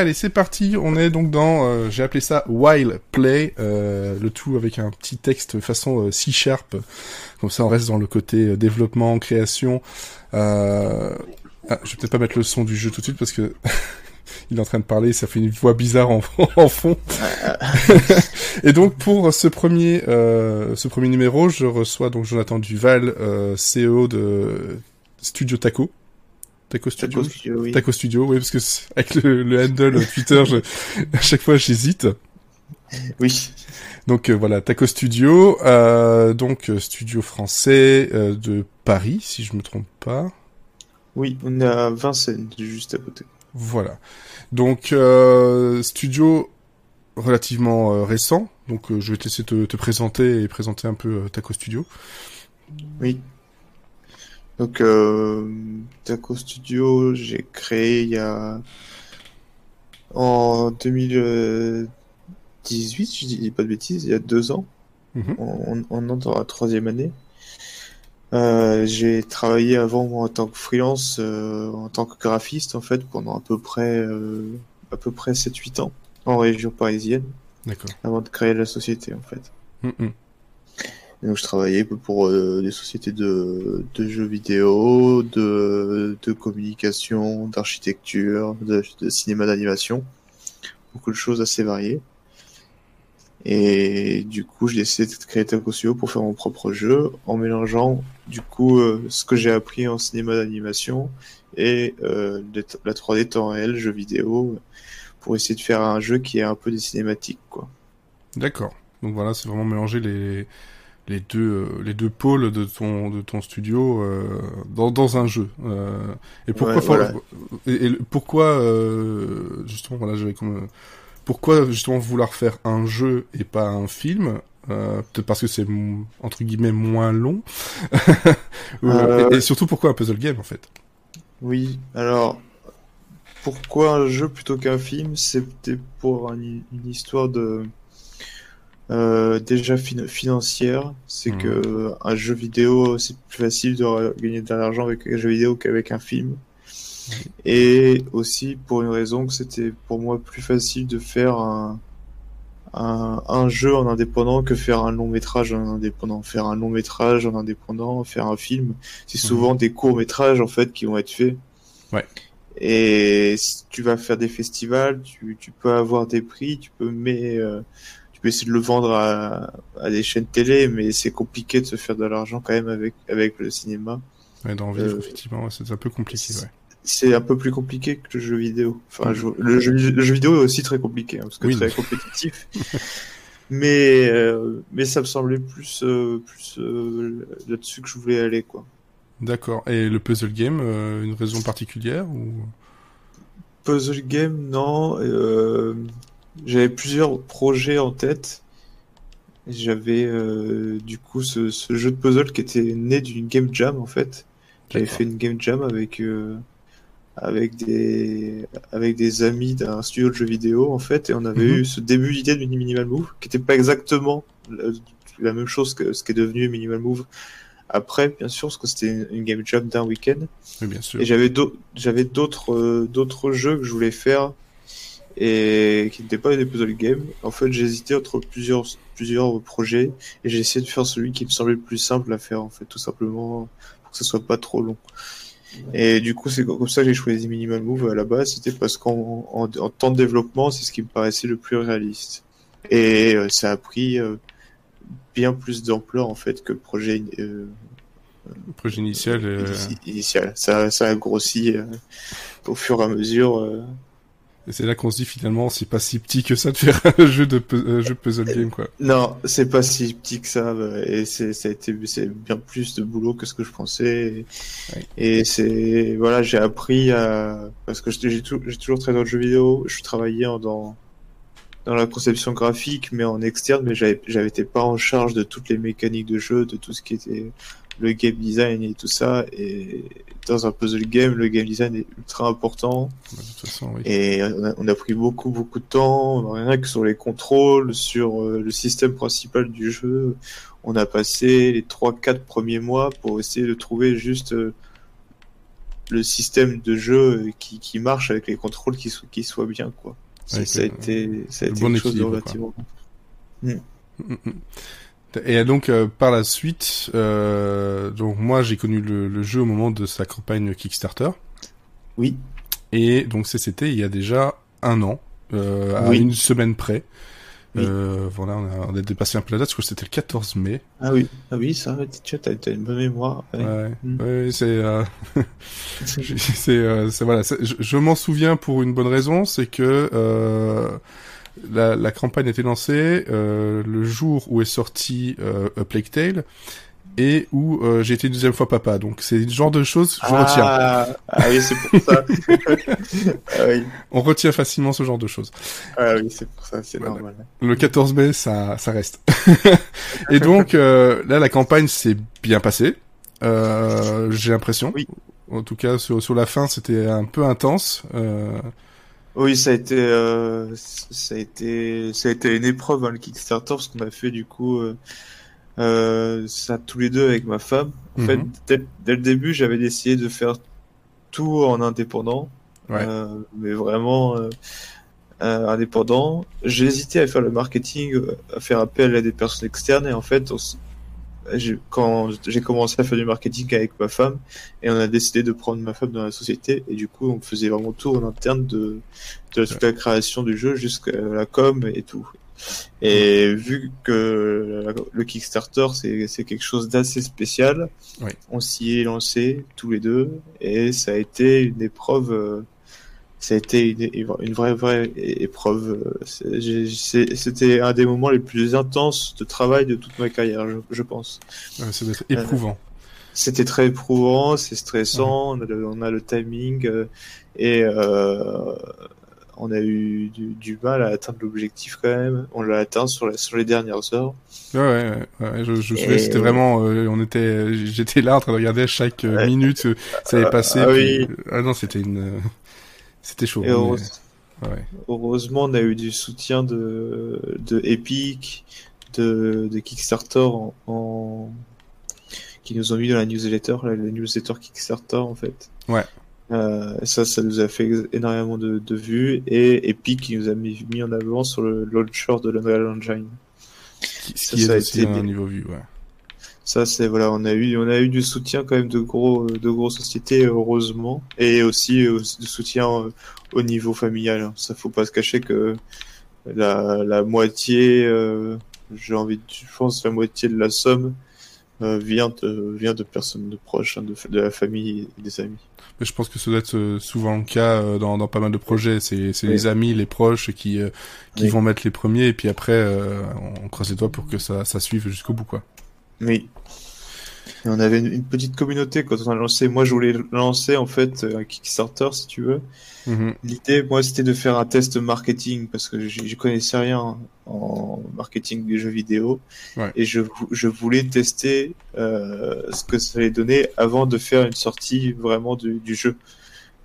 Allez, c'est parti. On est donc dans, euh, j'ai appelé ça While Play, euh, le tout avec un petit texte façon euh, C Sharp. Comme ça, on reste dans le côté développement, création. Ah, je vais peut-être pas mettre le son du jeu tout de suite parce que il est en train de parler, ça fait une voix bizarre en, en fond. Et donc pour ce premier, euh, ce premier numéro, je reçois donc Jonathan Duval, CEO de Studio Taco. Taco Studio. Taco Studio, oui. Taco Studio, oui, parce que avec le, le handle Twitter, je, à chaque fois j'hésite. Oui. Donc euh, voilà, Taco Studio, euh, donc euh, studio français euh, de Paris, si je me trompe pas. Oui, on est à Vincennes, juste à côté. Voilà. Donc euh, studio relativement euh, récent. Donc euh, je vais te laisser te, te présenter et présenter un peu Taco Studio. Oui. Donc, Taco Studio, j'ai créé il y a... En 2018, je dis pas de bêtises, il y a deux ans. Mhm. On, on entre dans la troisième année. Euh, j'ai travaillé avant moi, en tant que freelance, euh, en tant que graphiste en fait, pendant à peu près, euh, à peu près 7-8 ans en région parisienne, D'accord. avant de créer la société en fait. Mhm. Et Donc je travaillais pour euh, des sociétés de, de jeux vidéo, de, de communication, d'architecture, de, de cinéma d'animation. Beaucoup de choses assez variées. Et du coup, j'ai décidé de créer Taco Studio pour faire mon propre jeu en mélangeant du coup euh, ce que j'ai appris en cinéma d'animation et euh, la 3D temps réel, jeu vidéo, pour essayer de faire un jeu qui est un peu des cinématiques quoi. D'accord. Donc voilà, c'est vraiment mélanger les les deux euh, les deux pôles de ton de ton studio euh, dans dans un jeu. Euh, et pourquoi Ouais, voilà. et, et pourquoi euh, justement voilà, j'avais comme pourquoi justement vouloir faire un jeu et pas un film euh, Peut-être parce que c'est entre guillemets moins long. Euh, et, et surtout pourquoi un puzzle game en fait? Oui, alors pourquoi un jeu plutôt qu'un film? C'était pour un- une histoire de euh, déjà fin- financière. C'est Mhm. que un jeu vidéo, c'est plus facile de gagner de l'argent avec un jeu vidéo qu'avec un film. Et aussi pour une raison que c'était pour moi plus facile de faire un, un, un jeu en indépendant que faire un long métrage en indépendant. Faire un long métrage en indépendant, faire un film, c'est souvent des courts métrages en fait qui vont être faits. Ouais. Et si tu vas faire des festivals, tu, tu peux avoir des prix, tu peux mais euh, tu peux essayer de le vendre à, à des chaînes télé, mais c'est compliqué de se faire de l'argent quand même avec avec le cinéma. ouais, Dans vivre euh, effectivement, c'est un peu compliqué. Ouais. C'est un peu plus compliqué que le jeu vidéo. Enfin, je- le, jeu, le jeu vidéo est aussi très compliqué, hein, parce que Oui. très compétitif. mais euh, mais ça me semblait plus euh, plus euh, là-dessus que je voulais aller quoi. D'accord. Et le puzzle game, euh, une raison particulière ou? Puzzle game, non. euh, j'avais plusieurs projets en tête. J'avais euh, du coup ce, ce jeu de puzzle qui était né d'une game jam en fait. J'avais fait une game jam avec euh, avec des avec des amis d'un studio de jeux vidéo en fait et on avait Mhm. eu ce début d'idée de Minimal Move qui était pas exactement la, la même chose que ce qui est devenu Minimal Move après bien sûr parce que c'était une, une game jam d'un week-end. Oui, bien sûr. Et j'avais d'autres euh, d'autres jeux que je voulais faire et qui n'étaient pas des puzzle games. En fait, j'ai hésité entre plusieurs plusieurs projets et j'ai essayé de faire celui qui me semblait le plus simple à faire en fait, tout simplement pour que ce soit pas trop long. Et du coup, c'est comme ça que j'ai choisi Minimal Move à la base, c'était parce qu'en en, en temps de développement, c'est ce qui me paraissait le plus réaliste. Et euh, ça a pris euh, bien plus d'ampleur en fait que le projet euh, Le projet initial. euh, initial. Ça, ça a grossi au fur et à mesure. Euh. Et c'est là qu'on se dit finalement, c'est pas si petit que ça de faire un jeu de euh, jeu puzzle game quoi. Non, c'est pas si petit que ça, bah, et c'est, ça a été, c'est bien plus de boulot que ce que je pensais. Et, Ouais. et c'est, voilà, j'ai appris à, parce que j'ai, j'ai toujours travaillé dans le jeu vidéo, je travaillais en- dans, dans la conception graphique, mais en externe, mais j'avais, j'avais été pas en charge de toutes les mécaniques de jeu, de tout ce qui était le game design et tout ça. Et dans un puzzle game, le game design est ultra important. de toute façon, oui. Et on a, on a pris beaucoup, beaucoup de temps, rien que sur les contrôles, sur euh, le système principal du jeu. On a passé les 3-4 premiers mois pour essayer de trouver juste euh, le système de jeu qui, qui marche avec les contrôles qui, so- qui soient bien, quoi. Ça, a été, ça a été bon quelque chose de relativement. Mm, mm. Et donc euh, par la suite, euh, donc moi j'ai connu le, le jeu au moment de sa campagne Kickstarter. Oui. Et donc c'était il y a déjà un an, euh, à Oui. une semaine près. Oui. Euh, voilà, on a, on a dépassé un peu la date, parce que c'était le 14 mai. Ah oui, ah oui, ça, tu as, t'as une bonne mémoire. ouais. Ouais, Mm. ouais, c'est, euh, c'est, euh, c'est- voilà, je, je m'en souviens pour une bonne raison, c'est que euh, la, la campagne a été lancée euh, le jour où est sorti euh, A Plague Tale et où euh, j'ai été une deuxième fois papa. Donc c'est le genre de choses que je retiens. ah, ah oui, c'est pour ça. ah oui, On retient facilement ce genre de choses. ah oui c'est pour ça, c'est Voilà. normal. Le 14 mai, ça, ça reste. et donc euh, là, la campagne s'est bien passée. Euh, j'ai l'impression. Oui. En tout cas, sur, sur la fin, c'était un peu intense. Euh, Oui, ça a été, euh, ça a été, ça a été une épreuve hein, le Kickstarter parce qu'on a fait du coup euh, euh, ça tous les deux avec ma femme. En Mhm. fait, dès, dès le début, j'avais décidé de faire tout en indépendant, Ouais. euh, mais vraiment euh, euh, indépendant. J'ai hésité à faire le marketing, à faire appel à des personnes externes et en fait, on quand j'ai commencé à faire du marketing avec ma femme et on a décidé de prendre ma femme dans la société et du coup on faisait vraiment tout en interne de, de toute la création du jeu jusqu'à la com et tout. Et vu que le Kickstarter c'est c'est quelque chose d'assez spécial, Oui. on s'y est lancé tous les deux et ça a été une épreuve. Euh, ça a été une, une vraie vraie épreuve. euh, C'était un des moments les plus intenses de travail de toute ma carrière, je, je pense. euh, ça doit être éprouvant. C'était très éprouvant, c'est stressant, on, a le, on a le timing euh, et euh, on a eu du, du mal à atteindre l'objectif quand même. On l'a atteint sur, la, sur les dernières heures. Ouais, ouais, ouais, ouais, je, je me souviens, c'était vraiment, euh, on était, j'étais là en train de regarder chaque euh, Ouais. minute, euh, ça avait passé. ah puis- oui. ah non, c'était une, euh, c'était chaud. Et mais- heureuse- ouais. heureusement, on a eu du soutien de, de Epic, de, de Kickstarter en, en- qui nous ont mis dans la newsletter, la, la newsletter Kickstarter en fait. Ouais. Euh, ça, ça nous a fait énormément de, de vues et Epic qui nous a mis, mis en avant sur le launcher de l'Unreal Engine. Qui, Ça, qui ça est a aussi été un niveau vu, ouais. Ça, c'est voilà, on a eu, on a eu du soutien quand même de gros, de grosses sociétés, heureusement, et aussi euh, du soutien euh, au niveau familial. hein. Ça, faut pas se cacher que la, la moitié, euh, j'ai envie, de, je pense, la moitié de la somme euh, vient de, vient de personnes de proches, hein, de, de la famille et des amis. Mais je pense que ça doit être souvent le cas dans, dans pas mal de projets. C'est, c'est Oui. les amis, les proches qui, qui Oui. vont mettre les premiers, et puis après, euh, on creuse les doigts pour que ça, ça suive jusqu'au bout, quoi. Oui. Et on avait une, une petite communauté quand on a lancé. Moi, je voulais lancer en fait un Kickstarter, si tu veux. Mhm. L'idée, moi, c'était de faire un test marketing parce que je, connaissais rien en marketing des jeux vidéo Ouais. et je, vou- je voulais tester euh, ce que ça allait donner avant de faire une sortie vraiment du, du jeu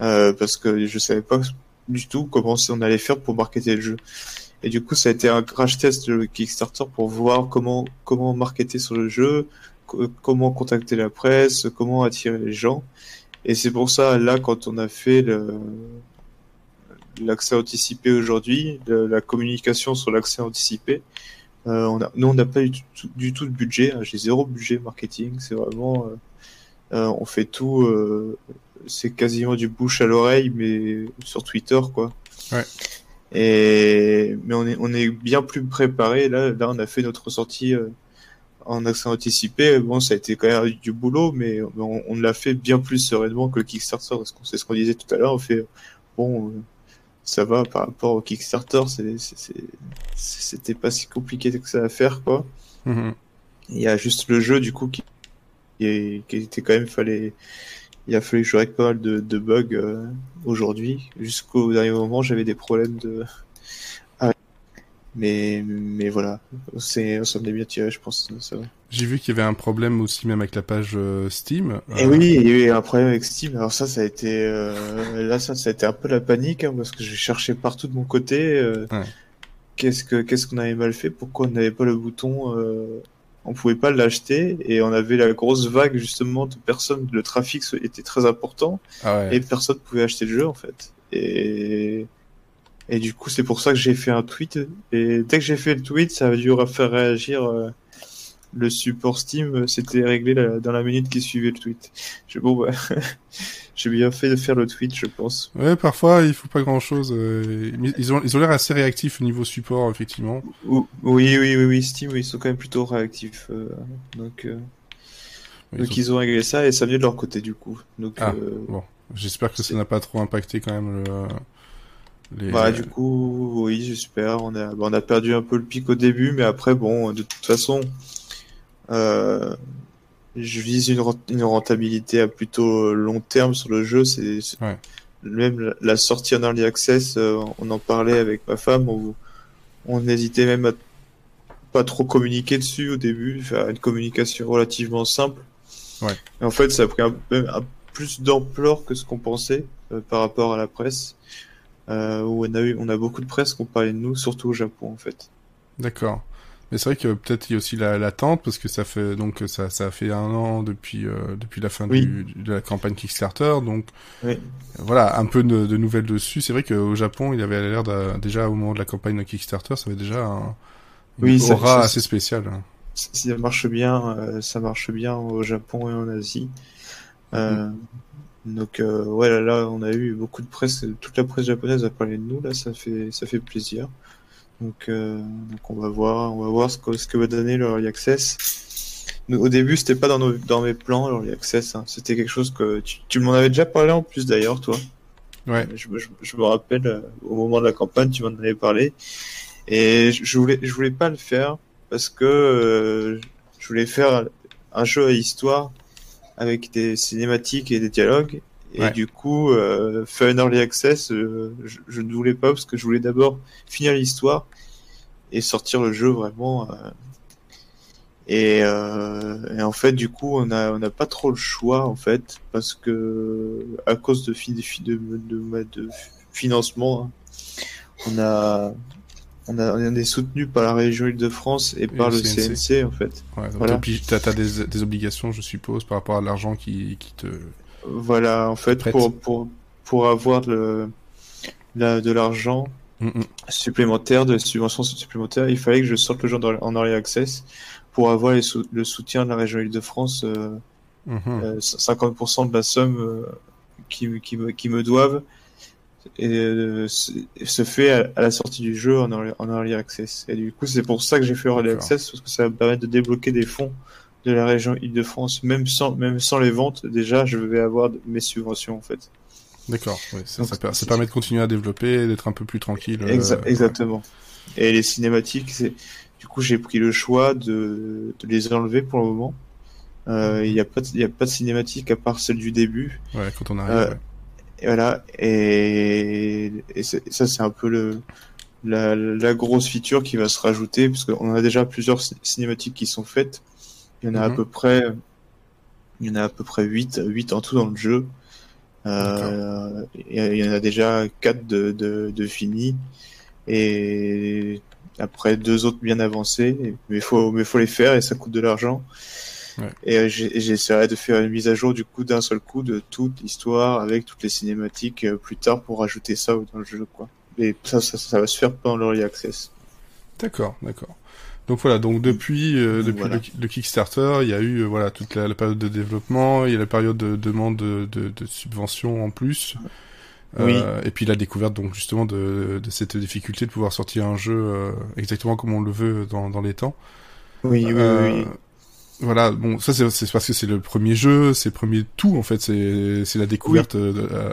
Euh, parce que je savais pas du tout comment on allait faire pour marketer le jeu. Et du coup, ça a été un crash test de Kickstarter pour voir comment comment marketer sur le jeu, co- comment contacter la presse, comment attirer les gens. Et c'est pour ça, là, quand on a fait le, l'accès anticipé aujourd'hui, la communication sur l'accès anticipé, euh, on a, nous, on n'a pas du tout, du tout de budget. hein. J'ai zéro budget marketing. C'est vraiment, euh, euh, on fait tout. euh, c'est quasiment du bouche à l'oreille, mais sur Twitter, quoi. Ouais. Et mais on est, on est bien plus préparé. Là, là, on a fait notre sortie euh, en accès anticipé. Bon, ça a été quand même du boulot, mais on, on l'a fait bien plus sereinement que le Kickstarter. Parce qu'on c'est ce qu'on disait tout à l'heure. On fait bon, euh, ça va par rapport au Kickstarter. C'était pas si compliqué que ça à faire, quoi. Mhm. Il y a juste le jeu du coup qui, qui était quand même fallait. Il a fallu que je règle pas mal de, de bugs euh, aujourd'hui. Jusqu'au dernier moment, j'avais des problèmes de. Ah, mais mais voilà, c'est ça me bien tiré, je pense. Ça. J'ai vu qu'il y avait un problème aussi même avec la page euh, Steam. Et Euh, oui, il y a eu un problème avec Steam. Alors ça, ça a été euh, là, ça, ça a été un peu la panique hein, parce que j'ai cherché partout de mon côté. euh, Ouais. Qu'est-ce que qu'est-ce qu'on avait mal fait Pourquoi on n'avait pas le bouton euh, On pouvait pas l'acheter et on avait la grosse vague justement de personnes. Le trafic était très important Ah ouais. et personne pouvait acheter le jeu en fait. Et et du coup, c'est pour ça que j'ai fait un tweet. Et dès que j'ai fait le tweet, ça a dû faire réagir euh, le support Steam. C'était réglé la- dans la minute qui suivait le tweet. J'ai bon, bah, j'ai bien fait de faire le tweet, je pense. Ouais, parfois il faut pas grand chose. ils ont ils ont l'air assez réactifs au niveau support effectivement. Ou- Oui, oui, oui, oui, Steam, ils sont quand même plutôt réactifs. euh, donc, euh, Ils donc ont- ils ont réglé ça et ça vient de leur côté du coup. Donc, Ah, euh, bon. J'espère que ça n'a pas trop impacté quand même le. Les... Bah, du coup, oui, j'espère. On a, bah, on a perdu un peu le pic au début, mais après, bon, de toute façon, euh, je vise une, rent- une rentabilité à plutôt long terme sur le jeu. C'est Ouais. même la, sortie en early access, euh, on en parlait avec ma femme. On, on hésitait même à pas trop communiquer dessus au début, faire une communication relativement simple. Ouais. Et en fait, ça a pris un, peu- un plus d'ampleur que ce qu'on pensait euh, par rapport à la presse euh, où on a eu, on a beaucoup de presse qui ont parlé de nous, surtout au Japon en fait. D'accord. Mais c'est vrai que peut-être il y a aussi la- l'attente parce que ça fait donc ça ça a fait un an depuis euh, depuis la fin Oui. du, de la campagne Kickstarter donc Oui. voilà un peu de, de nouvelles dessus. C'est vrai qu'au Japon il avait l'air déjà au moment de la campagne de Kickstarter ça avait déjà un, une Oui, aura assez spéciale. Ça ça marche bien, euh, ça marche bien au Japon et en Asie. Euh, donc euh, ouais là, là on a eu beaucoup de presse, toute la presse japonaise a parlé de nous là, ça fait ça fait plaisir. Donc euh, donc on va voir, on va voir ce que ce que va donner le Early Access. Nous, au début c'était pas dans nos dans mes plans l'Early Access, hein. c'était quelque chose que tu, tu m'en avais déjà parlé en plus d'ailleurs toi. Ouais. Je, me- je, je me rappelle euh, au moment de la campagne, tu m'en avais parlé. Et je je voulais, je voulais pas le faire parce que euh, je voulais faire un jeu à histoire avec des cinématiques et des dialogues. Et Ouais. du coup, euh, faire un early access, euh, je, je ne voulais pas parce que je voulais d'abord finir l'histoire et sortir le jeu vraiment. euh. Et, euh, et en fait, du coup, on a on n'a pas trop le choix en fait parce que à cause de fi- de, fi- de, de, de financement, hein, on a on a on est soutenu par la région Île-de-France et par le le CNC. CNC en fait. Ouais, donc Voilà. t'as des, des obligations je suppose par rapport à l'argent qui qui te Voilà, en fait, Prête. pour pour pour avoir le la, de l'argent Mm, mm. supplémentaire, de la subvention supplémentaire, il fallait que je sorte le jeu en early access pour avoir les sou- le soutien de la région Île-de-France, euh, Mhm. euh, 50% de la somme euh, qui, qui, me, qui me doivent et, euh, se se fait à, à la sortie du jeu en early, en early access. Et du coup, c'est pour ça que j'ai fait early access parce que ça va me permettre de débloquer des fonds de la région Île-de-France, même sans même sans les ventes. Déjà, je vais avoir mes subventions en fait. D'accord. Ça, Donc, ça, per- ça c'est- permet de continuer à développer, d'être un peu plus tranquille. euh, ouais. exactement. Et les cinématiques, c'est du coup j'ai pris le choix de, de les enlever pour le moment. Euh, Il n'y a pas de, y a pas de cinématique à part celle du début. Ouais, quand on arrive. Euh, ouais. Et voilà. Et, et c'est- ça c'est un peu le la, la grosse feature qui va se rajouter parce qu'on a déjà plusieurs ci- cinématiques qui sont faites. Il y en a à Mhm. peu près il y en a à peu près 8 8 en tout dans le jeu. Euh, il y en a déjà quatre de, de, de finis et après deux autres bien avancés. Mais faut mais faut les faire et ça coûte de l'argent. Ouais. Et j'essaierai de faire une mise à jour du coup d'un seul coup de toute l'histoire avec toutes les cinématiques euh, plus tard pour rajouter ça dans le jeu quoi. Et ça ça, ça va se faire pendant l'early access. D'accord, d'accord. Donc voilà, donc depuis euh, Donc depuis voilà. le, le Kickstarter, il y a eu euh, voilà toute la, la période de développement, il y a la période de demande de, de, de subventions en plus. Oui. Euh, et puis la découverte donc justement de, de cette difficulté de pouvoir sortir un jeu euh, exactement comme on le veut dans, dans les temps. Oui oui oui. Voilà, bon, ça c'est parce que c'est le premier jeu, c'est le premier tout en fait, c'est la découverte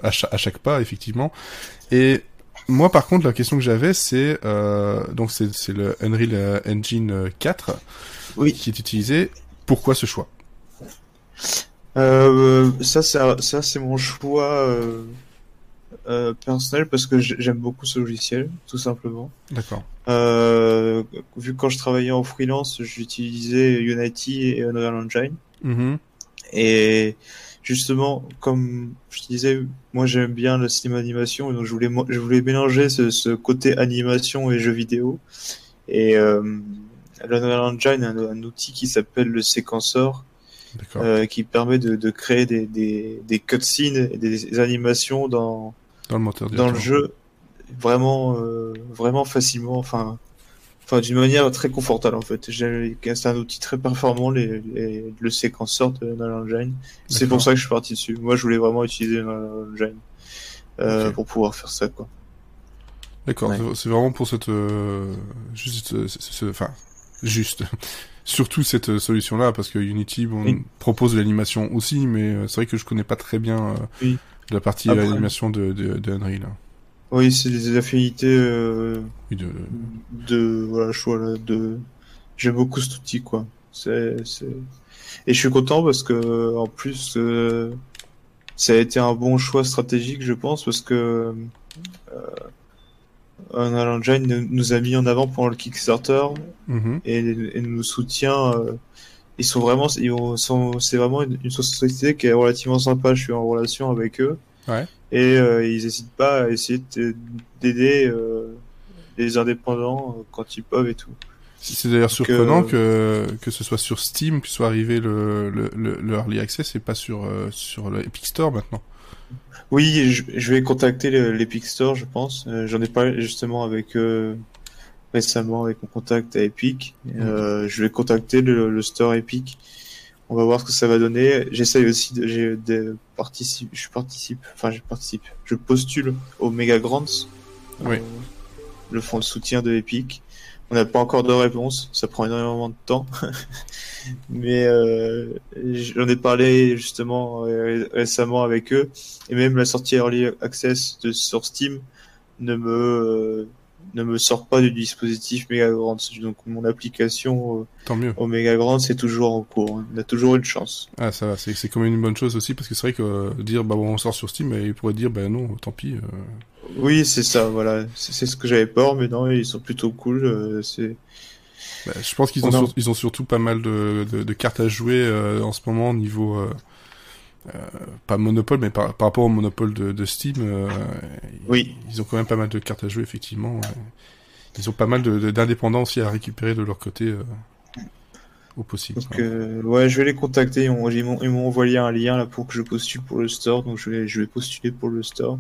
à, à chaque pas effectivement. Et moi par contre la question que j'avais c'est euh, donc c'est le Unreal euh, Engine 4 Oui. qui est utilisé. Pourquoi ce choix? Euh, ça, c'est ça, c'est mon choix euh, euh, personnel parce que j'aime beaucoup ce logiciel, tout simplement. D'accord. Euh, vu que quand je travaillais en freelance, j'utilisais Unity et Unreal Engine. Mhm. Et justement, comme je disais, moi j'aime bien le cinéma animation, donc je voulais, je voulais mélanger ce, ce côté animation et jeu vidéo. Et euh, l'Unreal Engine a un, un, outil qui s'appelle le séquenceur, euh, qui permet de, de créer des, des, des cutscenes et des animations dans, dans le moteur dans le jeu vraiment euh, vraiment facilement enfin enfin d'une manière très confortable en fait c'est un outil très performant les, les le séquenceur de Unreal c'est pour ça que je suis parti dessus moi je voulais vraiment utiliser Unreal euh, okay. pour pouvoir faire ça quoi d'accord ouais. c'est vraiment pour cette euh, juste enfin juste surtout cette solution là parce que Unity bon, oui. propose l'animation aussi mais c'est vrai que je connais pas très bien oui la partie Après. animation de, de, de Unreal. Oui, c'est des affinités euh, de... de voilà, choix là, de j'aime beaucoup cet outil quoi. C'est c'est et je suis content parce que en plus euh, ça a été un bon choix stratégique je pense parce que euh, Unreal Engine nous a mis en avant pendant le Kickstarter mm -hmm. et, et, nous soutient euh, ils sont vraiment, ils sont, c'est vraiment une, une, société qui est relativement sympa. Je suis en relation avec eux. Ouais. Et euh, ils n'hésitent pas à essayer d'aider euh, les indépendants euh, quand ils peuvent et tout. C'est d'ailleurs surprenant que, que ce soit sur Steam que soit arrivé le, le, le, le Early Access et pas sur, euh, sur l'Epic Store maintenant. Oui, je, je vais contacter l'Epic Store, je pense. Euh, J'en ai parlé justement avec eux récemment avec mon contact à Epic. Euh, je vais contacter le, le, store Epic. On va voir ce que ça va donner. J'essaye aussi de, de participe, je participe, enfin je participe, je postule au Mega Grants, oui. euh, le fonds de soutien de Epic. On n'a pas encore de réponse, ça prend énormément de temps, mais euh, j'en ai parlé justement récemment avec eux et même la sortie Early Access de sur Steam ne me ne me sort pas du dispositif Megagrand. Donc mon application euh, Tant mieux. au Megagrand, c'est toujours en cours. Hein. On a toujours une chance. Ah ça va, c'est quand même une bonne chose aussi parce que c'est vrai que euh, dire bah bon on sort sur Steam, mais il pourrait dire bah non, tant pis. Euh... Oui, c'est ça, voilà. C'est ce que j'avais peur, mais non, ils sont plutôt cool. Euh, c'est. Bah, je pense qu'ils ont, sur... ils ont surtout pas mal de, de, de cartes à jouer en ce moment au niveau. Euh, pas monopole, mais par, par, rapport au monopole de, de Steam, euh, oui. ils, ils, ont quand même pas mal de cartes à jouer, effectivement. Ils ont pas mal d'indépendants aussi à récupérer de leur côté euh, au possible. Donc, euh, ouais, je vais les contacter. Ils m'ont envoyé un lien là pour que je postule pour le store, donc je vais, je vais postuler pour le store.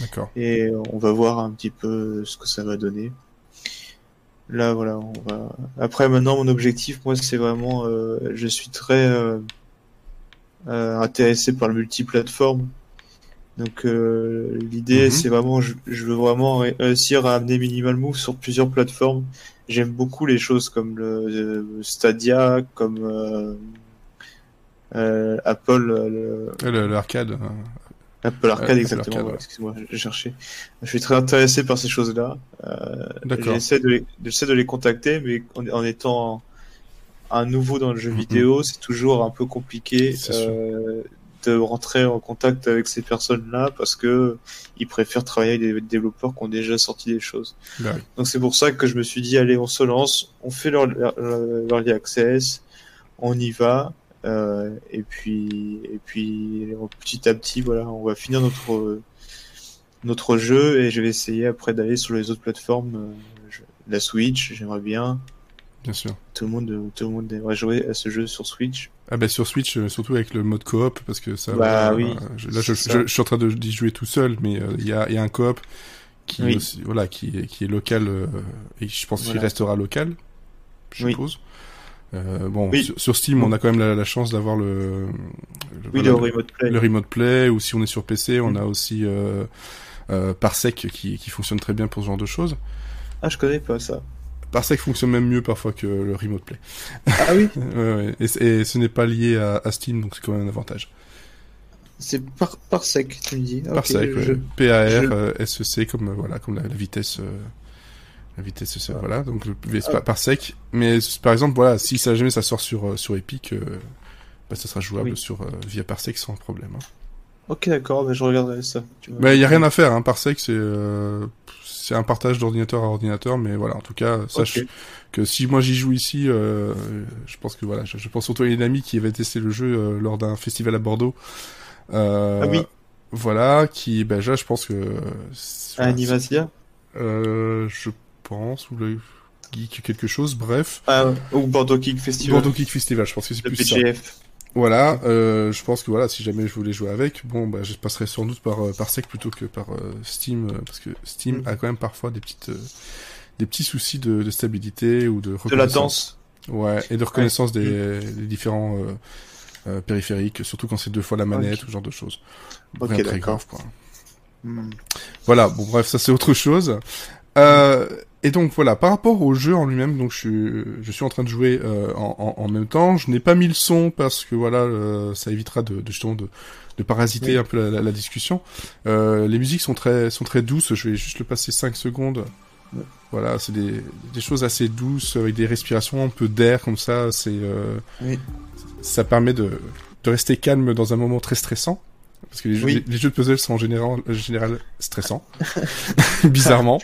D'accord. Et on va voir un petit peu ce que ça va donner. Là, voilà, on va. Après, maintenant, mon objectif, moi, c'est vraiment, euh, je suis très euh, intéressé par le multiplateforme. Donc euh, l'idée, mm -hmm. c'est vraiment, je, je, veux vraiment réussir à amener Minimal Move sur plusieurs plateformes. J'aime beaucoup les choses comme le, le Stadia, comme euh, euh, Apple, l'arcade. Apple Arcade, exactement. Ouais, Excuse-moi, j'ai cherché. Je suis très intéressé par ces choses-là. Euh, J'essaie de, les, de les contacter, mais en, en étant un nouveau dans le jeu vidéo, mmh. c'est toujours un peu compliqué euh, de rentrer en contact avec ces personnes-là parce que ils préfèrent travailler avec des développeurs qui ont déjà sorti des choses. Ouais. Donc c'est pour ça que je me suis dit allez on se lance, on fait leur leur, leur access, on y va euh, et puis et puis petit à petit voilà on va finir notre notre jeu et je vais essayer après d'aller sur les autres plateformes. Je, la Switch, j'aimerais bien. Bien sûr. Tout le monde, tout le monde devrait jouer à ce jeu sur Switch. Ah bah sur Switch, euh, surtout avec le mode coop, parce que ça. Bah euh, oui. Je, là, je, je, je, suis en train d'y jouer tout seul, mais il euh, y, a, y a un coop qui, oui. aussi, voilà, qui, qui est local euh, et je pense voilà. qu'il restera local, je oui. suppose. Euh, bon, oui. sur, sur, Steam, on a quand même la, la chance d'avoir le, le, oui, voilà, le, remote play. le remote play, ou si on est sur PC, on a aussi euh, euh, Parsec qui, qui fonctionne très bien pour ce genre de choses. Ah, je connais pas ça. Parsec fonctionne même mieux parfois que le remote play. Ah oui ouais, ouais. Et, et, ce n'est pas lié à, à Steam, donc c'est quand même un avantage. C'est par, Parsec, tu me dis. Ah, Parsec, okay, je... PAR, je... euh, SEC, comme, euh, voilà, comme la, la vitesse. Euh, la vitesse, ah. voilà, donc le ah. Parsec. Mais par exemple, voilà, si ça jamais ça sort sur, sur Epic, bah, ça sera jouable oui. sur, via Parsec sans problème. Hein. Ok, d'accord, mais je regarderai ça. Mais il y a rien à faire, hein. Parsec, c'est c'est un partage d'ordinateur à ordinateur, mais voilà, en tout cas, sache que si moi j'y joue ici, euh, je pense que voilà, je, pense surtout à une amie qui avait testé le jeu euh, lors d'un festival à Bordeaux. Euh, ah oui. Voilà, qui, ben là, je pense que. À Animasia. Euh, je pense ou le geek quelque chose, bref. Ah, ou Bordeaux Geek Festival. Bordeaux Geek Festival, je pense que c'est plus ça. Voilà, euh, je pense que voilà, si jamais je voulais jouer avec, bon, bah, je passerai sans doute par par Sec plutôt que par Steam, parce que Steam mm. a quand même parfois des petites des petits soucis de, de stabilité ou de reconnaissance. De Ouais, et de reconnaissance des, des, différents euh, euh, périphériques, surtout quand c'est deux fois la manette ou ce genre de choses. Rien très grave, quoi. Hmm. Voilà, bon bref, ça c'est autre chose. Euh, et donc voilà, par rapport au jeu en lui-même, donc je suis, je suis en train de jouer euh, en, en, en, même temps. Je n'ai pas mis le son parce que voilà, euh, ça évitera de, de justement de, de parasiter un peu la, la, la discussion. Euh, les musiques sont très, sont très douces. Je vais juste le passer 5 secondes voilà, c'est des, des, choses assez douces avec des respirations, un peu d'air comme ça. C'est, euh, ça permet de, de rester calme dans un moment très stressant. Parce que les, jeux, les, jeux de puzzle sont en général, en général stressants, bizarrement.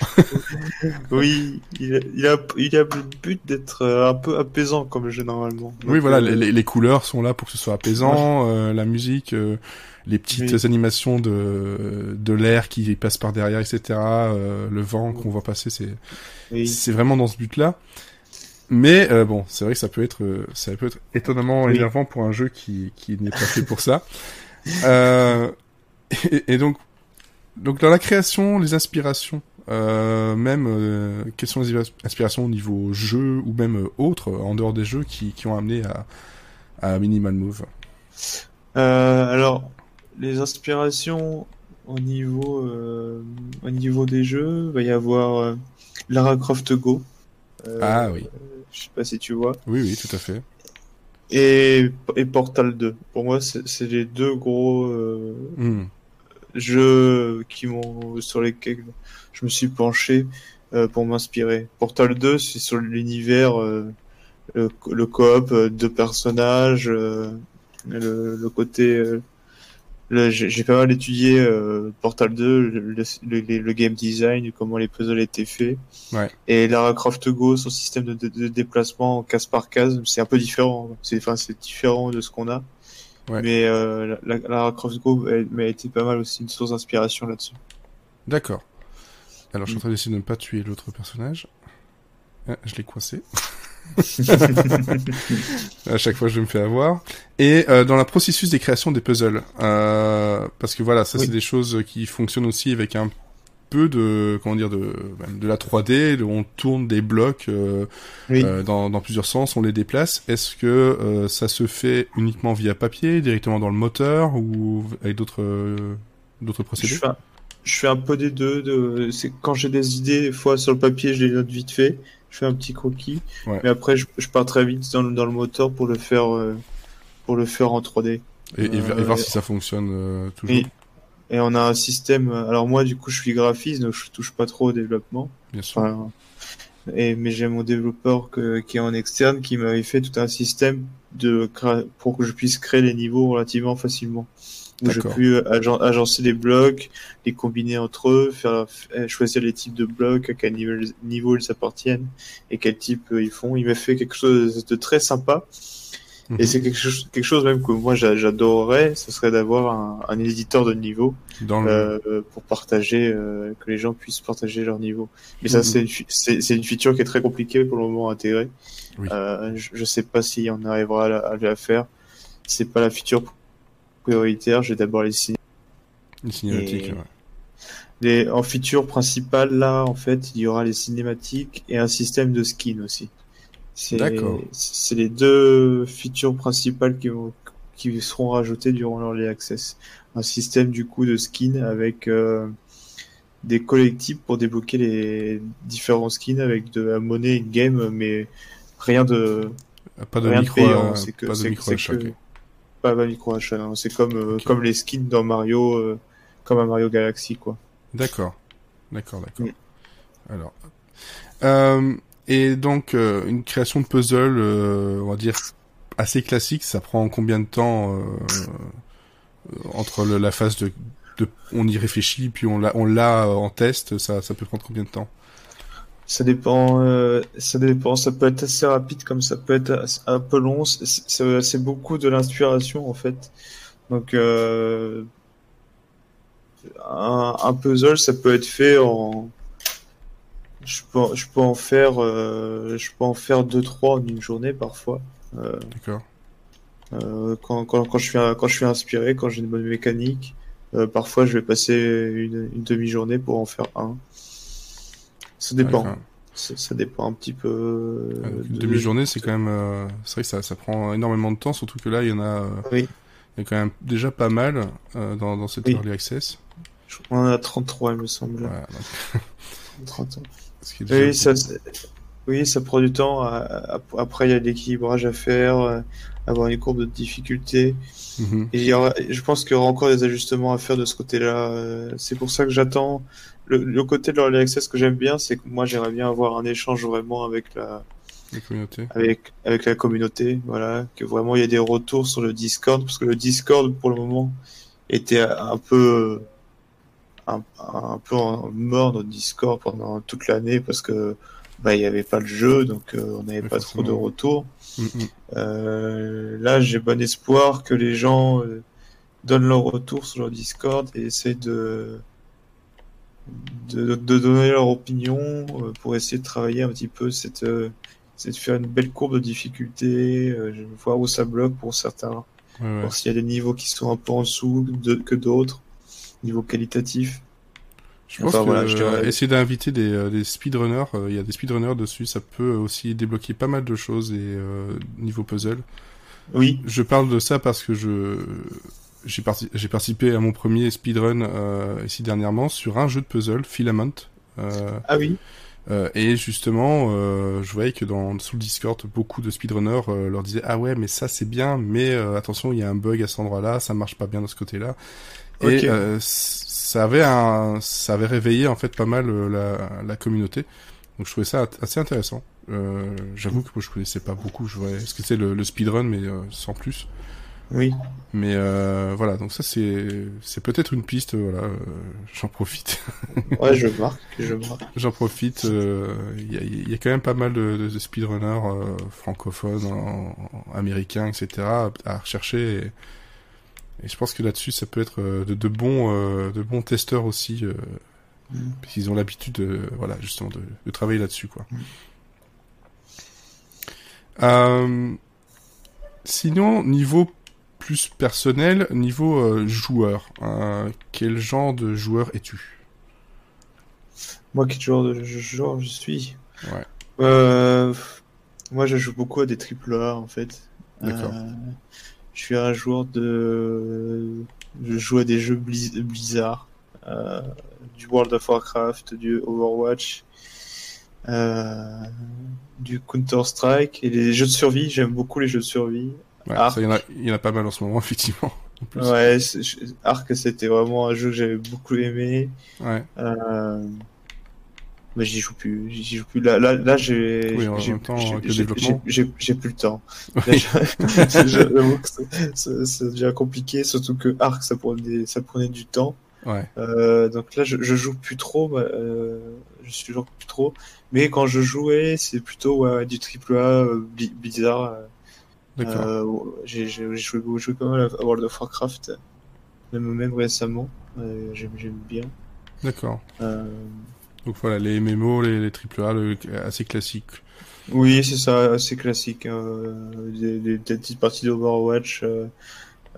oui, il a, il a, il a le but d'être euh, un peu apaisant comme jeu normalement. oui, voilà, euh, les, les, couleurs sont là pour que ce soit apaisant, euh, la musique, euh, les petites animations de, de l'air qui passe par derrière, etc. Euh, le vent qu'on voit passer, c'est c'est vraiment dans ce but-là. Mais euh, bon, c'est vrai que ça peut être euh, ça peut être étonnamment énervant pour un jeu qui qui n'est pas fait pour ça. Euh, et, et, donc donc dans la création, les inspirations, euh, même euh, quelles sont les inspirations au niveau jeu ou même autres en dehors des jeux qui qui ont amené à à Minimal Move. alors les inspirations au niveau, euh, au niveau des jeux, il va y avoir euh, Lara Croft Go. Euh, ah oui. Je sais pas si tu vois. Oui, oui, tout à fait. Et, et Portal 2. Pour moi, c'est les deux gros hmm. jeux qui m'ont sur lesquels je me suis penché pour m'inspirer. Portal 2, c'est sur l'univers, le, le coop, deux personnages, le, le côté j'ai pas mal étudié euh, Portal 2, le, le, game design, comment les puzzles étaient faits. Ouais. Et Lara Croft Go, son système de, de, déplacement case par case, c'est un peu différent. C'est enfin c'est différent de ce qu'on a. Ouais. Mais euh, la, Lara Croft Go m'a été pas mal aussi une source d'inspiration là-dessus. D'accord. Alors je suis en train d'essayer de ne pas tuer l'autre personnage. Ah, je l'ai coincé. à chaque fois, je me fais avoir. Et euh, dans la processus des créations des puzzles, euh, parce que voilà, ça c'est des choses qui fonctionnent aussi avec un peu de comment dire de de la 3D, on tourne des blocs euh, euh, dans, dans plusieurs sens, on les déplace. Est-ce que euh, ça se fait uniquement via papier, directement dans le moteur ou avec d'autres d'autres procédés? Je fais, un, je fais un peu des deux. De, c'est quand j'ai des idées, des fois sur le papier, je les note vite fait je fais un petit croquis. Mais après, je, je, pars très vite dans, dans, le moteur pour le faire, euh, pour le faire en 3D. Et, et, voir si ça fonctionne euh, toujours. Et, et, on a un système. Alors moi, du coup, je suis graphiste, donc je touche pas trop au développement. Bien sûr. et mais j'ai mon développeur que, qui est en externe qui m'avait fait tout un système de pour que je puisse créer les niveaux relativement facilement où j'ai pu euh, agencer les blocs, les combiner entre eux, faire euh, choisir les types de blocs, à quel niveau, niveau ils appartiennent et quel type euh, ils font. Il m'a fait quelque chose de très sympa. Et mhm. c'est quelque chose, quelque chose même que moi j'adorerais, ce serait d'avoir un, un, éditeur de niveau Dans euh, pour partager, euh, que les gens puissent partager leur niveau. Mais ça, mhm. c'est une, une, feature qui est très compliquée pour le moment à intégrer. Oui. Euh, je, je sais pas si on arrivera à la, à la faire. C'est pas la feature prioritaire, j'ai d'abord les cinématiques. Les cinématiques, Les, en feature principale, là, en fait, il y aura les cinématiques et un système de skin aussi. D'accord. C'est les deux features principales qui, vont, qui seront rajoutées durant l'early access. Un système du coup de skin avec euh, des collectibles pour débloquer les différents skins avec de la monnaie in-game, mais rien de... Pas de rien micro, payant, c'est que, pas de micro que, pas un micro achat, hein. c'est comme euh, okay. comme les skins dans Mario, euh, comme un Mario Galaxy quoi. D'accord, d'accord, d'accord. Mm. Alors, euh, et donc euh, une création de puzzle, euh, on va dire assez classique, ça prend combien de temps entre le, la phase de, de, on y réfléchit puis on l'a on l'a en test, ça ça peut prendre combien de temps? Ça dépend, euh, ça dépend. Ça peut être assez rapide comme ça peut être un peu long. C'est beaucoup de l'inspiration en fait. Donc euh, un, un, puzzle, ça peut être fait en je peux, je peux en faire, euh, je peux en faire deux trois en une journée parfois. Euh, D'accord. Euh, quand, quand, quand, je suis, quand je suis inspiré, quand j'ai une bonne mécanique, euh, parfois je vais passer une, une demi-journée pour en faire un. Ça dépend. Ça, ça, dépend un petit peu. Une de... demi-journée, c'est quand même. c'est vrai que ça, ça prend énormément de temps, surtout que là, il y en a. Oui. Il y a quand même déjà pas mal dans, dans cette oui. early access. On en a 33, il me semble. Ouais, donc... 30 ans. Oui, ça, oui, ça prend du temps. Après, il y a l'équilibrage à faire, avoir une courbe de difficulté. Mmh. Et aura, je pense qu'il y aura encore des ajustements à faire de ce côté-là. C'est pour ça que j'attends. Le, le, côté de l'Early Access que j'aime bien, c'est que moi, j'aimerais bien avoir un échange vraiment avec la, la communauté. Avec, avec la communauté, voilà. Que vraiment, il y ait des retours sur le Discord, parce que le Discord, pour le moment, était un peu un, un peu mort notre Discord pendant toute l'année parce que bah il y avait pas le jeu donc euh, on n'avait pas trop de retours. Mm -hmm. euh, là j'ai bon espoir que les gens euh, donnent leur retour sur leur Discord et essayent de de, de donner leur opinion euh, pour essayer de travailler un petit peu cette c'est de faire une belle courbe de difficulté, voir où ça bloque pour certains, ouais, ouais. voir s'il y a des niveaux qui sont un peu en dessous de, que d'autres niveau qualitatif. Je pense enfin, que voilà, je dirais... essayer d'inviter des, euh, des speedrunners, il euh, y a des speedrunners dessus, ça peut aussi débloquer pas mal de choses et euh, niveau puzzle. Oui. Je parle de ça parce que je j'ai parti... participé à mon premier speedrun euh, ici dernièrement sur un jeu de puzzle, Filament. Euh, ah oui. Euh, et justement, euh, je voyais que dans sous le Discord, beaucoup de speedrunners euh, leur disaient ah ouais mais ça c'est bien, mais attention il y a un bug à cet endroit-là, ça marche pas bien de ce côté-là. Okay. Et euh, ça avait un, ça avait réveillé en fait pas mal euh, la, la communauté. Donc je trouvais ça assez intéressant. Euh, J'avoue que moi je connaissais pas beaucoup. Je voyais ce que c'est le, le, speedrun, mais euh, sans plus. Oui. Mais euh, voilà, donc ça c'est c'est peut-être une piste. Voilà, euh, j'en profite. ouais, je marque, je marque. J'en profite. Il y a, y, a, quand même pas mal de, de speedrunners francophones, en, en, américains, etc. à rechercher. Et, et je pense que là-dessus, ça peut être de, de bons, euh, de bons testeurs aussi, euh, mmh. puisqu'ils ont l'habitude, de, voilà, justement, de, de travailler là-dessus, quoi. Euh, sinon, niveau plus personnel, niveau euh, joueur, quel genre de joueur es-tu? Moi, quel genre de joueur je suis? Ouais. moi, je joue beaucoup à des triple A, en fait. D'accord je suis un joueur de. Je joue à des jeux Blizzard, euh, du World of Warcraft, du Overwatch, euh, du Counter Strike et les jeux de survie. J'aime beaucoup les jeux de survie. Ouais, Arc. ça, il, y en a, il y en a pas mal en ce moment, effectivement. Ouais, Arc, c'était vraiment un jeu que j'avais beaucoup aimé. Ouais. Euh, mais j'y joue plus. J'y joue plus. Là, là, là j'ai. Oui. J'ai plus le temps. Oui. ça devient compliqué, surtout que Arc, ça prenait, ça prenait du temps. Ouais. Euh, donc là, je, je joue plus trop. Euh, je suis toujours plus trop. Mais quand je jouais, c'est plutôt ouais, du triple A bizarre. D'accord. Euh, j'ai joué, joué pas mal à World of Warcraft, même, même récemment. Euh, J'aime bien. D'accord. Euh, donc voilà, les MMO, les, les AAA, le, assez classiques. Oui, c'est ça, assez classique. Euh, des, des, des, petites parties d'Overwatch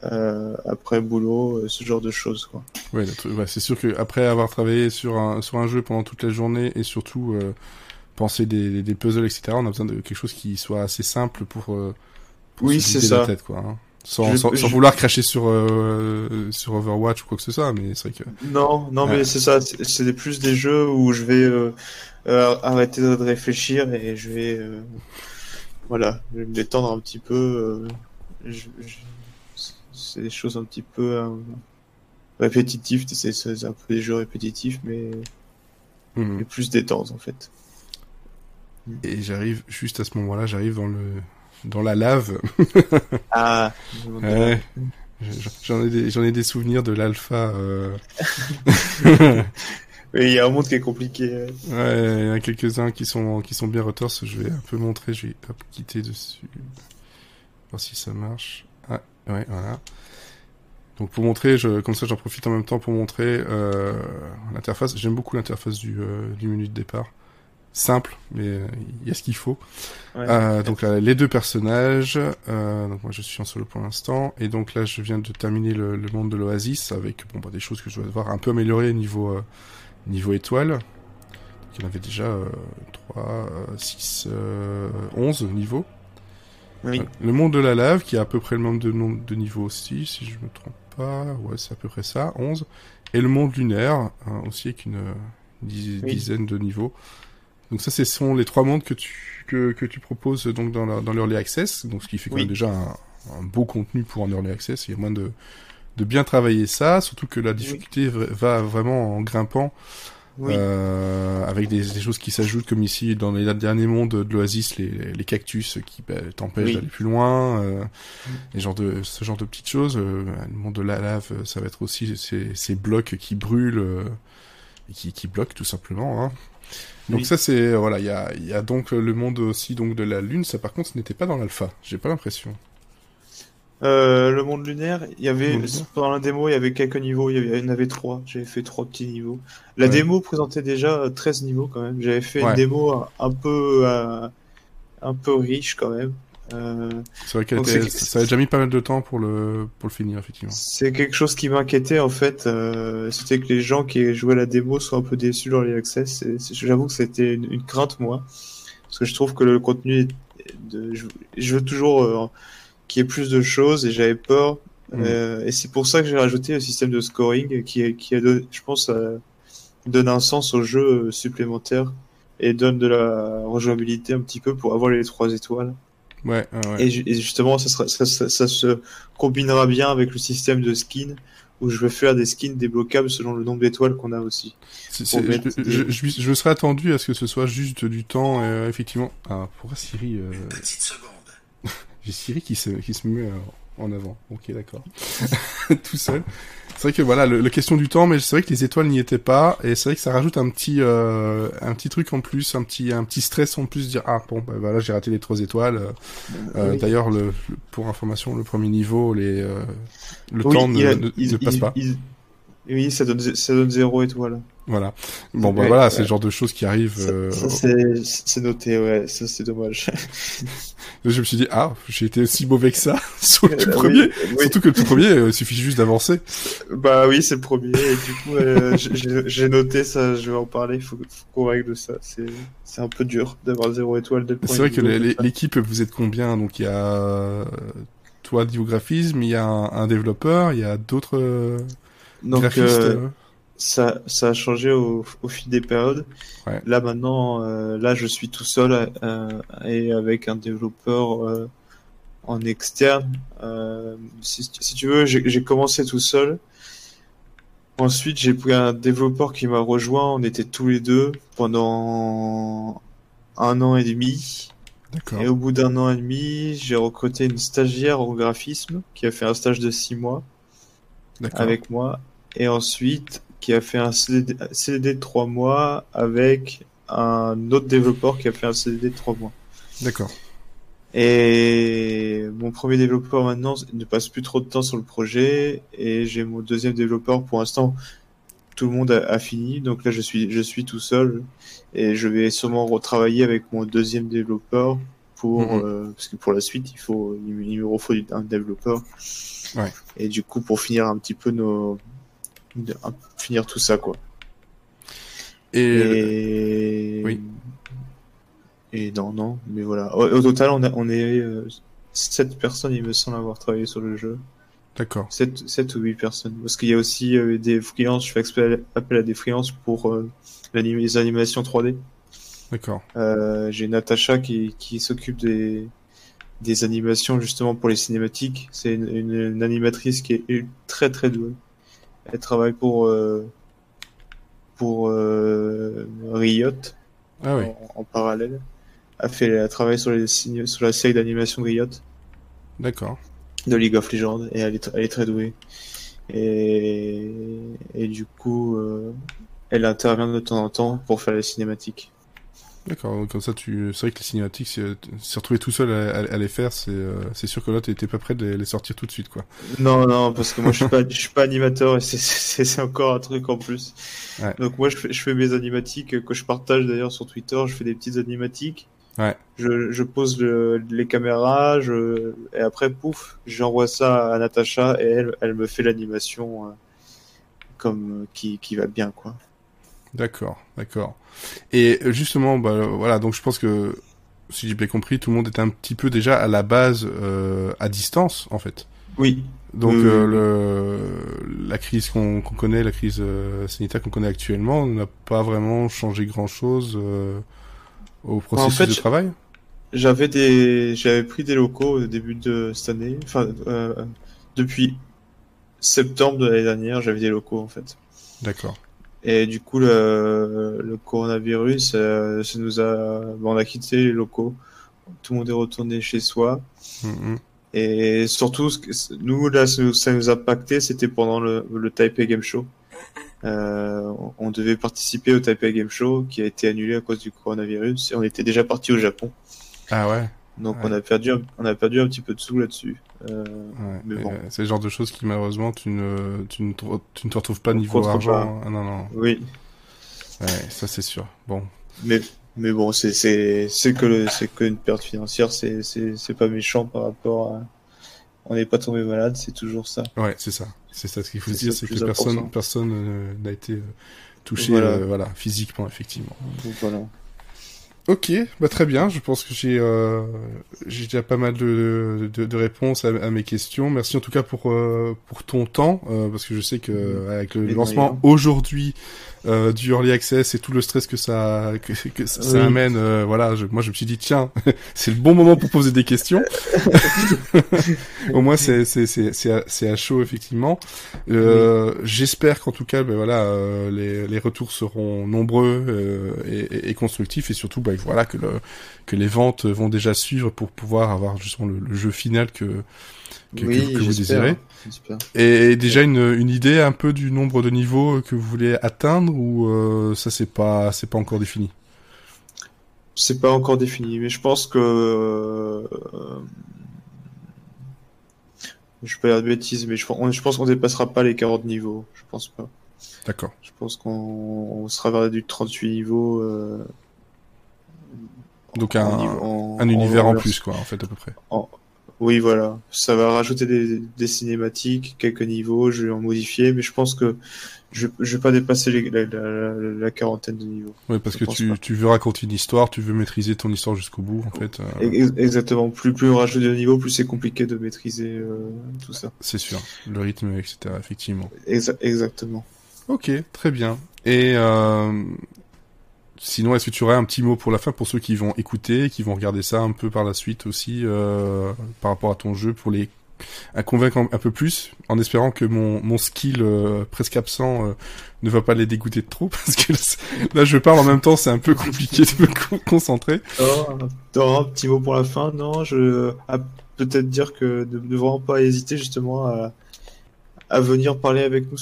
euh, après boulot, ce genre de choses. Quoi. Ouais, ouais c'est sûr que après avoir travaillé sur un, sur un jeu pendant toute la journée et surtout euh, penser des, des puzzles, etc., on a besoin de quelque chose qui soit assez simple pour oui, la tête. Quoi, hein. Sans, je, sans, sans je... vouloir cracher sur euh, sur Overwatch ou quoi que ce soit, mais c'est vrai que non, non, ouais. mais c'est ça, c'est plus des jeux où je vais euh, euh, arrêter de réfléchir et je vais euh, voilà, je vais me détendre un petit peu. euh, c'est des choses un petit peu euh, répétitives, c'est un peu des jeux répétitifs, mais, mais plus détente en fait. et j'arrive juste à ce moment-là, j'arrive dans le dans la lave. Ah, Ouais. J'en ai des, j'en ai des souvenirs de l'alpha. Euh... Il y a un monde qui est compliqué. Ouais, il y en a quelques-uns qui sont qui sont bien retorses. Je vais un peu montrer. Je vais hop, quitter dessus. Voir si ça marche. Ah, ouais, voilà. Donc pour montrer, je, comme ça j'en profite en même temps pour montrer euh, l'interface. J'aime beaucoup l'interface du, euh, du menu de départ. Simple, mais il y a ce qu'il faut. Ouais. Euh, donc là, les deux personnages. Euh, donc moi je suis en solo pour l'instant. Et donc là je viens de terminer le, le monde de l'Oasis avec bon, bah, des choses que je dois devoir un peu améliorer niveau, euh, niveau étoile. Donc, il y en avait déjà euh, 3, 6, 11 niveaux. Oui. Le monde de la lave, qui a à peu près le même de nombre de niveaux aussi, si je me trompe pas. Ouais, c'est à peu près ça, 11. Et le monde lunaire, hein, aussi avec une, une dizaine oui. de niveaux. Donc ça, ce sont les trois mondes que tu, que, que tu proposes donc dans, la, dans l'Early Access. Donc ce qui fait quand oui. même déjà un, un, beau contenu pour un Early Access. Il y a moins de, de bien travailler ça, surtout que la difficulté oui. va vraiment en grimpant. Oui. Euh, avec des, des, choses qui s'ajoutent comme ici dans les derniers mondes de l'Oasis les, les cactus qui bah, t'empêchent oui. d'aller plus loin euh, et genre de ce genre de petites choses euh, le monde de la lave ça va être aussi ces, ces blocs qui brûlent euh, et qui, qui bloquent tout simplement hein. Donc oui. ça c'est voilà il y a, y a donc le monde aussi donc de la lune ça par contre ce n'était pas dans l'alpha j'ai pas l'impression euh, le monde lunaire, il y avait pendant la démo, il y avait quelques niveaux, il y, avait, il y en avait trois. J'avais fait trois petits niveaux. La ouais. démo présentait déjà 13 niveaux quand même. J'avais fait ouais. une démo un, un peu euh, un peu riche quand même. Euh, c'est vrai que ça a déjà mis pas mal de temps pour le pour le finir effectivement. C'est quelque chose qui m'inquiétait en fait. Euh, c'était que les gens qui jouaient la démo soient un peu déçus dans les access. J'avoue que c'était une, une, crainte moi, parce que je trouve que le contenu, de, je, je veux toujours euh, qu'il y ait plus de choses et j'avais peur. Mmh. Euh, et c'est pour ça que j'ai rajouté le système de scoring qui, qui a, je pense, euh, donne un sens au jeu supplémentaire et donne de la rejouabilité un petit peu pour avoir les trois étoiles. Ouais, ouais. Et, et, justement, ça, sera, ça, ça, ça, se combinera bien avec le système de skin où je vais faire des skins débloquables selon le nombre d'étoiles qu'on a aussi. C est, est, je, je, je, je, serais attendu à ce que ce soit juste du temps, euh, effectivement. Ah, pourquoi Siri euh... Une petite seconde. J'ai Siri qui se, qui se met en avant. Ok, d'accord. Tout seul. C'est vrai que voilà, le, le, question du temps, mais c'est vrai que les étoiles n'y étaient pas, et c'est vrai que ça rajoute un petit, euh, un petit truc en plus, un petit, un petit stress en plus, dire ah bon, bah, voilà, j'ai raté les trois étoiles. Euh, oui. D'ailleurs, le, pour information, le premier niveau, les, euh, le oui, temps ne, a, ne, passe pas. Il, oui, ça donne, ça donne zéro étoile. Voilà. Bon, bah ouais, voilà, ouais. c'est le genre de choses qui arrivent. Ça, euh... ça c'est noté, ouais. Ça, c'est dommage. je me suis dit, ah, j'ai été aussi mauvais que ça sur le tout premier. Oui, oui. Surtout que le tout premier, il euh, suffit juste d'avancer. Bah oui, c'est le premier. Et du coup, euh, j'ai noté ça, je vais en parler. Il faut, faut qu'on règle ça. C'est un peu dur d'avoir zéro étoile dès le C'est vrai que l'équipe, vous êtes combien? Donc il y a toi, du graphisme, il y a un, un développeur, il y a d'autres euh, donc euh, ça, ça a changé au, au fil des périodes. Ouais. Là maintenant, euh, là je suis tout seul euh, et avec un développeur euh, en externe. Euh, si, si, tu veux, j'ai commencé tout seul. Ensuite, j'ai pris un développeur qui m'a rejoint. On était tous les deux pendant un an et demi. Et au bout d'un an et demi, j'ai recruté une stagiaire au graphisme qui a fait un stage de six mois avec moi et ensuite qui a fait un CDD, CDD de 3 mois avec un autre développeur qui a fait un CDD de 3 mois. D'accord. Et mon premier développeur maintenant ne passe plus trop de temps sur le projet et j'ai mon deuxième développeur pour l'instant tout le monde a, a, fini donc là je suis je suis tout seul et je vais sûrement retravailler avec mon deuxième développeur pour -hmm. euh, parce que pour la suite il faut il me faut un développeur ouais. et du coup pour finir un petit peu nos de, finir tout ça quoi. Et, et... oui. Et non non, mais voilà. Au, au total on a, on est euh, 7 personnes il me semble avoir travaillé sur le jeu. D'accord. 7, 7 ou 8 personnes. Parce qu'il y a aussi euh, des freelances, je fais appel à des freelances pour euh, les animations 3D. D'accord. Euh, J'ai Natacha qui, qui s'occupe des, des animations justement pour les cinématiques. C'est une, une, une, animatrice qui est très très douée. Elle travaille pour euh, pour euh, Riot ah oui. en, en, parallèle. Elle fait elle travaille sur les sur la série d'animation Riot. D'accord. de League of Legends et elle est, elle est très douée. Et, et du coup, euh, elle intervient de temps en temps pour faire les cinématiques. D'accord, comme ça, tu... c'est vrai que les cinématiques, si s'est retrouvé tout seul à, à, les faire, c'est euh, c'est sûr que là, t'étais pas prêt de les sortir tout de suite, quoi. Non, non, parce que moi, je suis pas, je suis pas animateur et c'est encore un truc en plus. Ouais. Donc moi, je fais, je fais mes animatiques que je partage d'ailleurs sur Twitter. Je fais des petites animatiques. Ouais. Je, je pose le, les caméras, je, et après, pouf, j'envoie ça à Natacha et elle, elle me fait l'animation euh, comme qui, qui va bien, quoi. D'accord, d'accord. Et justement, bah, voilà, donc je pense que si j'ai bien compris, tout le monde était un petit peu déjà à la base euh, à distance, en fait. Oui. Donc euh, le, la crise qu'on connaît, la crise euh, sanitaire qu'on connaît actuellement, n'a pas vraiment changé grand-chose euh, au processus en fait, de travail? J'avais des, j'avais pris des locaux au début de cette année, enfin euh, depuis septembre de l'année dernière, j'avais des locaux en fait. D'accord. Et du coup, le, le coronavirus, euh, ça nous a, bon, on a quitté les locaux. Tout le monde est retourné chez soi. Mm-hmm. Et surtout, nous, là, ça nous a impacté, c'était pendant le, le Taipei Game Show. Euh, on devait participer au Taipei Game Show qui a été annulé à cause du coronavirus et on était déjà parti au Japon. Ah ouais. Donc ouais. on a perdu, on a perdu un petit peu de sous là-dessus. Euh, ouais, mais bon. Euh, c'est le genre de choses qui malheureusement tu ne, tu ne, tu ne te retrouves pas niveau argent. Ah, non non. Oui. Ouais, ça c'est sûr. Bon. Mais mais bon, c'est que c'est que une perte financière, c'est pas méchant par rapport à on n'est pas tombé malade, c'est toujours ça. Ouais, c'est ça. C'est ça ce qu'il faut dire, c'est que personne personne euh, n'a été touché voilà. Euh, voilà. physiquement effectivement. Donc, voilà. Ok, bah très bien. Je pense que j'ai euh, j'ai déjà pas mal de, de, de réponses à, à, mes questions. Merci en tout cas pour euh, pour ton temps euh, parce que je sais que mmh. avec le lancement aujourd'hui euh, du early access et tout le stress que ça que, que ça, oui. amène, euh, voilà, je, moi je me suis dit tiens, c'est le bon moment pour poser des questions. Au moins c'est c'est c'est c'est à, à, chaud effectivement. Euh, oui. J'espère qu'en tout cas, ben voilà, euh, les les retours seront nombreux euh, et, et, constructifs et surtout, ben voilà que le que les ventes vont déjà suivre pour pouvoir avoir justement le, le jeu final que que, oui, que, que vous désirez. Et déjà une, une idée un peu du nombre de niveaux que vous voulez atteindre ou euh, ça c'est pas c'est pas encore défini? C'est pas encore défini, mais je pense que euh, je peux dire de bêtises, mais je, je pense qu'on dépassera pas les 40 niveaux. Je pense pas. D'accord. Je pense qu'on sera vers du 38 niveaux. Euh, Donc un, en, un univers en, en, plus, quoi, en fait, à peu près. En, oui, voilà. Ça va rajouter des, des, cinématiques, quelques niveaux, je vais en modifier, mais je pense que je, je vais pas dépasser les, la, la, la, quarantaine de niveaux. Oui, parce je que tu, tu veux raconter une histoire, tu veux maîtriser ton histoire jusqu'au bout, en fait. Euh... Exactement. Plus, plus on rajoute de niveaux, plus c'est compliqué de maîtriser euh, tout ça. C'est sûr. Le rythme, etc., effectivement. Exa exactement. Ok, très bien. Et euh, Sinon, est-ce que tu aurais un petit mot pour la fin pour ceux qui vont écouter, qui vont regarder ça un peu par la suite aussi euh, par rapport à ton jeu pour les à convaincre un peu plus, en espérant que mon, mon skill euh, presque absent euh, ne va pas les dégoûter de trop, parce que là je parle en même temps, c'est un peu compliqué de me concentrer. Oh, un petit mot pour la fin, non, je peut-être dire que ne, ne vraiment pas hésiter justement à, à venir parler avec nous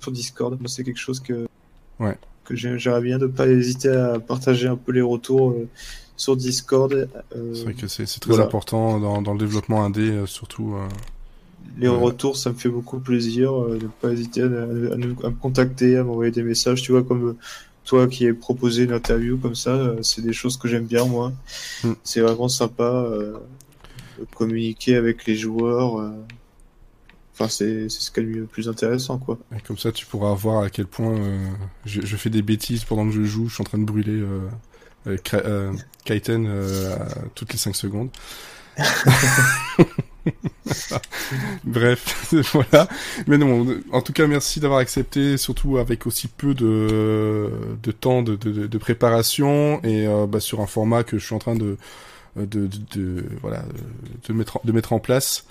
sur Discord. C'est quelque chose que ouais que j'aimerais bien de pas hésiter à partager un peu les retours euh, sur Discord. Euh, c'est vrai que c'est très voilà. important dans, dans, le développement indé, euh, surtout. Les retours, ça me fait beaucoup plaisir. de ne pas hésiter à, à, à, me contacter, à m'envoyer des messages. Tu vois, comme toi qui est proposé une interview comme ça, c'est des choses que j'aime bien, moi. Mm. C'est vraiment sympa de communiquer avec les joueurs. Enfin, c'est ce qu'il y a le plus intéressant, quoi. Et comme ça, tu pourras voir à quel point euh, je, je, fais des bêtises pendant que je joue. Je suis en train de brûler euh, euh, euh Kaiten euh, toutes les 5 secondes. Bref, voilà. Mais non, en tout cas, merci d'avoir accepté, surtout avec aussi peu de, de temps de, de, de préparation et euh, bah, sur un format que je suis en train de de, de, de, voilà de mettre de mettre en place.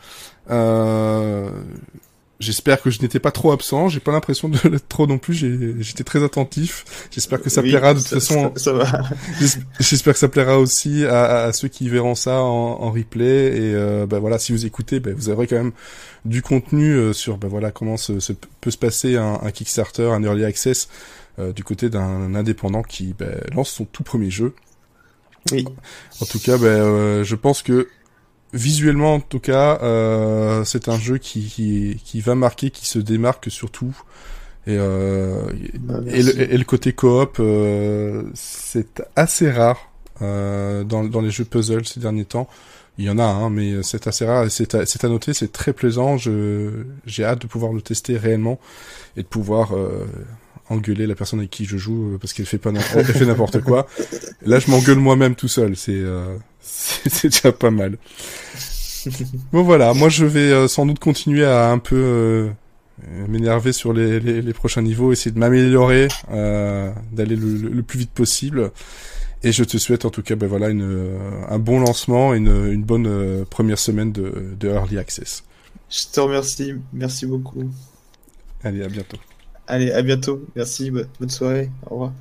Euh, J'espère que je n'étais pas trop absent. J'ai pas l'impression de l'être trop non plus. J'étais très attentif. J'espère que ça plaira de toute façon. Ça, va. J'espère que ça plaira aussi à, à, ceux qui verront ça en, en replay. Et euh, bah voilà, si vous écoutez, bah, vous aurez quand même du contenu euh, sur bah voilà comment se, peut se passer un, un, Kickstarter, un early access euh, du côté d'un indépendant qui bah, lance son tout premier jeu. Oui. En tout cas, bah, euh, je pense que visuellement en tout cas, euh, c'est un jeu qui, qui, qui va marquer, qui se démarque surtout. Et, euh, Bah, et, le, et le côté coop, euh, c'est assez rare euh, dans, dans les jeux puzzle ces derniers temps. Il y en a, hein, mais c'est assez rare. C'est à, à noter, c'est très plaisant. J'ai hâte de pouvoir le tester réellement et de pouvoir euh, engueuler la personne avec qui je joue euh, parce qu'elle fait pas n'im- elle fait n'importe quoi. Là, je m'engueule moi-même tout seul. C'est euh, c'est déjà pas mal. Bon voilà, moi je vais euh, sans doute continuer à un peu euh, m'énerver sur les, les, les prochains niveaux, essayer de m'améliorer, euh, d'aller le, le- le plus vite possible. Et je te souhaite en tout cas ben voilà une, un bon lancement et une, une bonne première semaine de, de Early Access. Je te remercie. Merci beaucoup. Allez, à bientôt. Allez, à bientôt. Merci. bo- Bonne soirée. Au revoir.